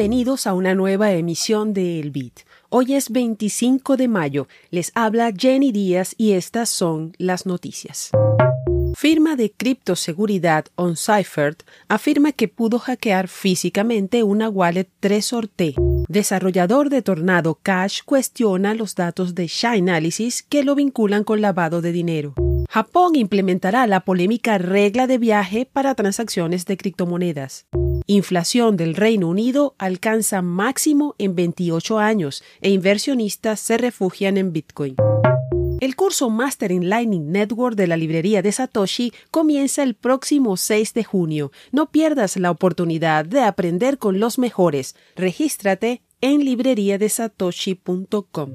Bienvenidos a una nueva emisión de El Bit. Hoy es 25 de mayo. Les habla Jenny Díaz y estas son las noticias. Firma de criptoseguridad OnCypher afirma que pudo hackear físicamente una wallet T. Desarrollador de Tornado Cash cuestiona los datos de Chainalysis que lo vinculan con lavado de dinero. Japón implementará la polémica regla de viaje para transacciones de criptomonedas. Inflación del Reino Unido alcanza máximo en 28 años e inversionistas se refugian en Bitcoin. El curso Master in Lightning Network de la librería de Satoshi comienza el próximo 6 de junio. No pierdas la oportunidad de aprender con los mejores. Regístrate en libreriadesatoshi.com.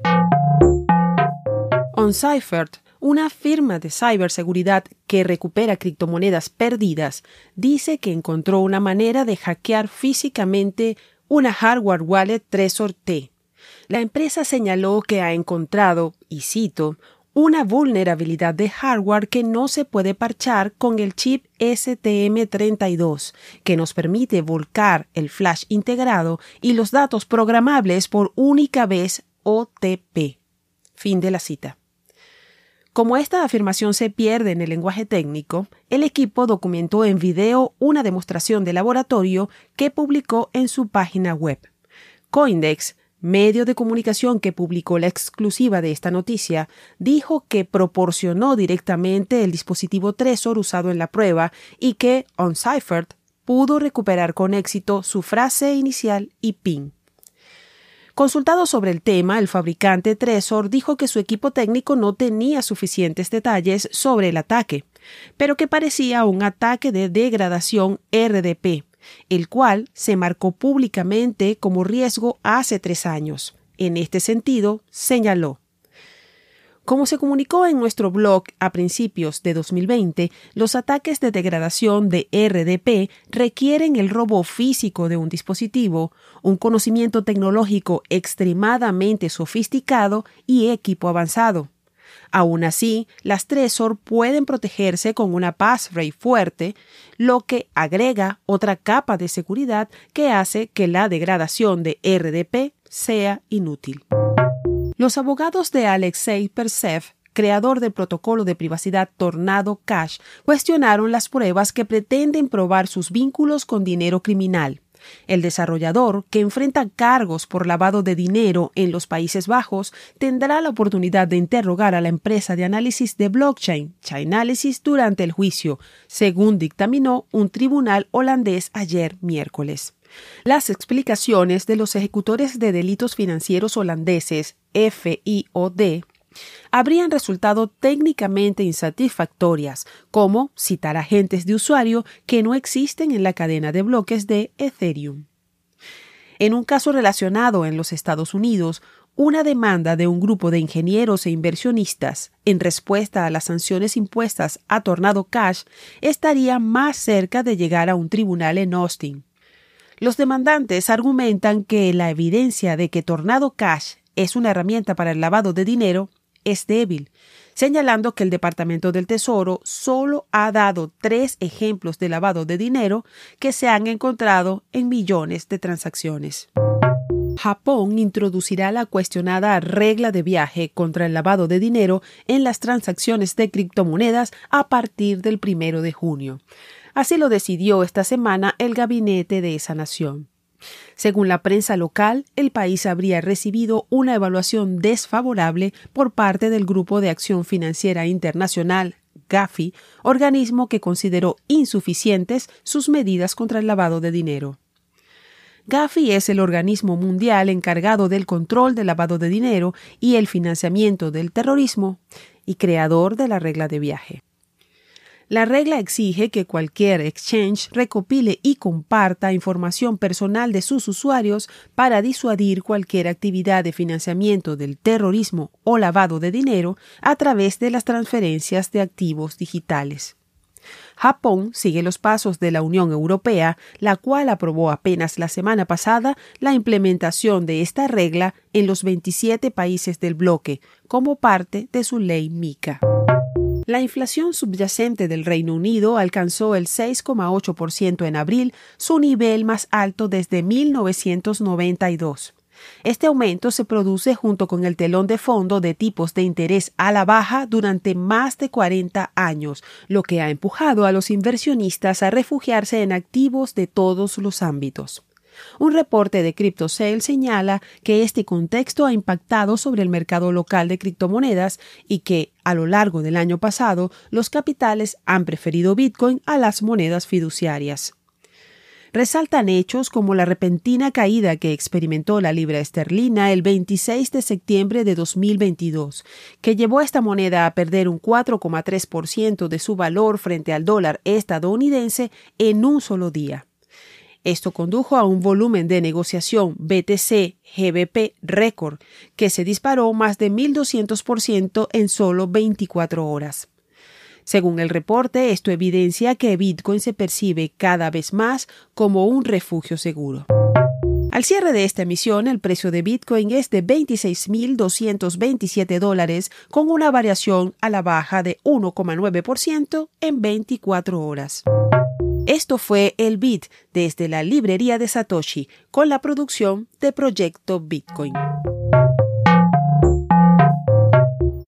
OnCypher, una firma de ciberseguridad que recupera criptomonedas perdidas, dice que encontró una manera de hackear físicamente una hardware wallet Trezor T. La empresa señaló que ha encontrado, y cito, una vulnerabilidad de hardware que no se puede parchar con el chip STM32, que nos permite volcar el flash integrado y los datos programables por única vez OTP. Fin de la cita. Como esta afirmación se pierde en el lenguaje técnico, el equipo documentó en video una demostración de laboratorio que publicó en su página web. Coindex medio de comunicación que publicó la exclusiva de esta noticia, dijo que proporcionó directamente el dispositivo Tresor usado en la prueba y que OnCypher pudo recuperar con éxito su frase inicial y PIN. Consultado sobre el tema, el fabricante Tresor dijo que su equipo técnico no tenía suficientes detalles sobre el ataque, pero que parecía un ataque de degradación RDP, el cual se marcó públicamente como riesgo hace tres años. En este sentido, señaló como se comunicó en nuestro blog a principios de 2020, los ataques de degradación de RDP requieren el robo físico de un dispositivo, un conocimiento tecnológico extremadamente sofisticado y equipo avanzado. Aún así, las Tresor pueden protegerse con una passphrase fuerte, lo que agrega otra capa de seguridad que hace que la degradación de RDP sea inútil. Los abogados de Alexei Persev creador del protocolo de privacidad Tornado Cash, cuestionaron las pruebas que pretenden probar sus vínculos con dinero criminal. El desarrollador, que enfrenta cargos por lavado de dinero en los Países Bajos, tendrá la oportunidad de interrogar a la empresa de análisis de blockchain, Chainalysis, durante el juicio, según dictaminó un tribunal holandés ayer miércoles. Las explicaciones de los ejecutores de delitos financieros holandeses, FIOD, habrían resultado técnicamente insatisfactorias, como citar agentes de usuario que no existen en la cadena de bloques de Ethereum. En un caso relacionado en los Estados Unidos, una demanda de un grupo de ingenieros e inversionistas en respuesta a las sanciones impuestas a Tornado Cash estaría más cerca de llegar a un tribunal en Austin. Los demandantes argumentan que la evidencia de que Tornado Cash es una herramienta para el lavado de dinero es débil, señalando que el Departamento del Tesoro solo ha dado tres ejemplos de lavado de dinero que se han encontrado en millones de transacciones. Japón introducirá la cuestionada regla de viaje contra el lavado de dinero en las transacciones de criptomonedas a partir del primero de junio. Así lo decidió esta semana el gabinete de esa nación. Según la prensa local, el país habría recibido una evaluación desfavorable por parte del Grupo de Acción Financiera Internacional, GAFI, organismo que consideró insuficientes sus medidas contra el lavado de dinero. GAFI es el organismo mundial encargado del control del lavado de dinero y el financiamiento del terrorismo y creador de la regla de viaje. La regla exige que cualquier exchange recopile y comparta información personal de sus usuarios para disuadir cualquier actividad de financiamiento del terrorismo o lavado de dinero a través de las transferencias de activos digitales. Japón sigue los pasos de la Unión Europea, la cual aprobó apenas la semana pasada la implementación de esta regla en los 27 países del bloque como parte de su ley MICA. La inflación subyacente del Reino Unido alcanzó el 6,8% en abril, su nivel más alto desde 1992. Este aumento se produce junto con el telón de fondo de tipos de interés a la baja durante más de 40 años, lo que ha empujado a los inversionistas a refugiarse en activos de todos los ámbitos. Un reporte de CryptoSale señala que este contexto ha impactado sobre el mercado local de criptomonedas y que, a lo largo del año pasado, los capitales han preferido Bitcoin a las monedas fiduciarias resaltan hechos como la repentina caída que experimentó la libra esterlina el 26 de septiembre de 2022, que llevó a esta moneda a perder un 4,3% de su valor frente al dólar estadounidense en un solo día. Esto condujo a un volumen de negociación BTC-GBP récord, que se disparó más de 1.200% en solo 24 horas. Según el reporte, esto evidencia que Bitcoin se percibe cada vez más como un refugio seguro. Al cierre de esta emisión, el precio de Bitcoin es de 26.227 dólares, con una variación a la baja de 1,9% en 24 horas. Esto fue el Bit desde la librería de Satoshi, con la producción de Proyecto Bitcoin.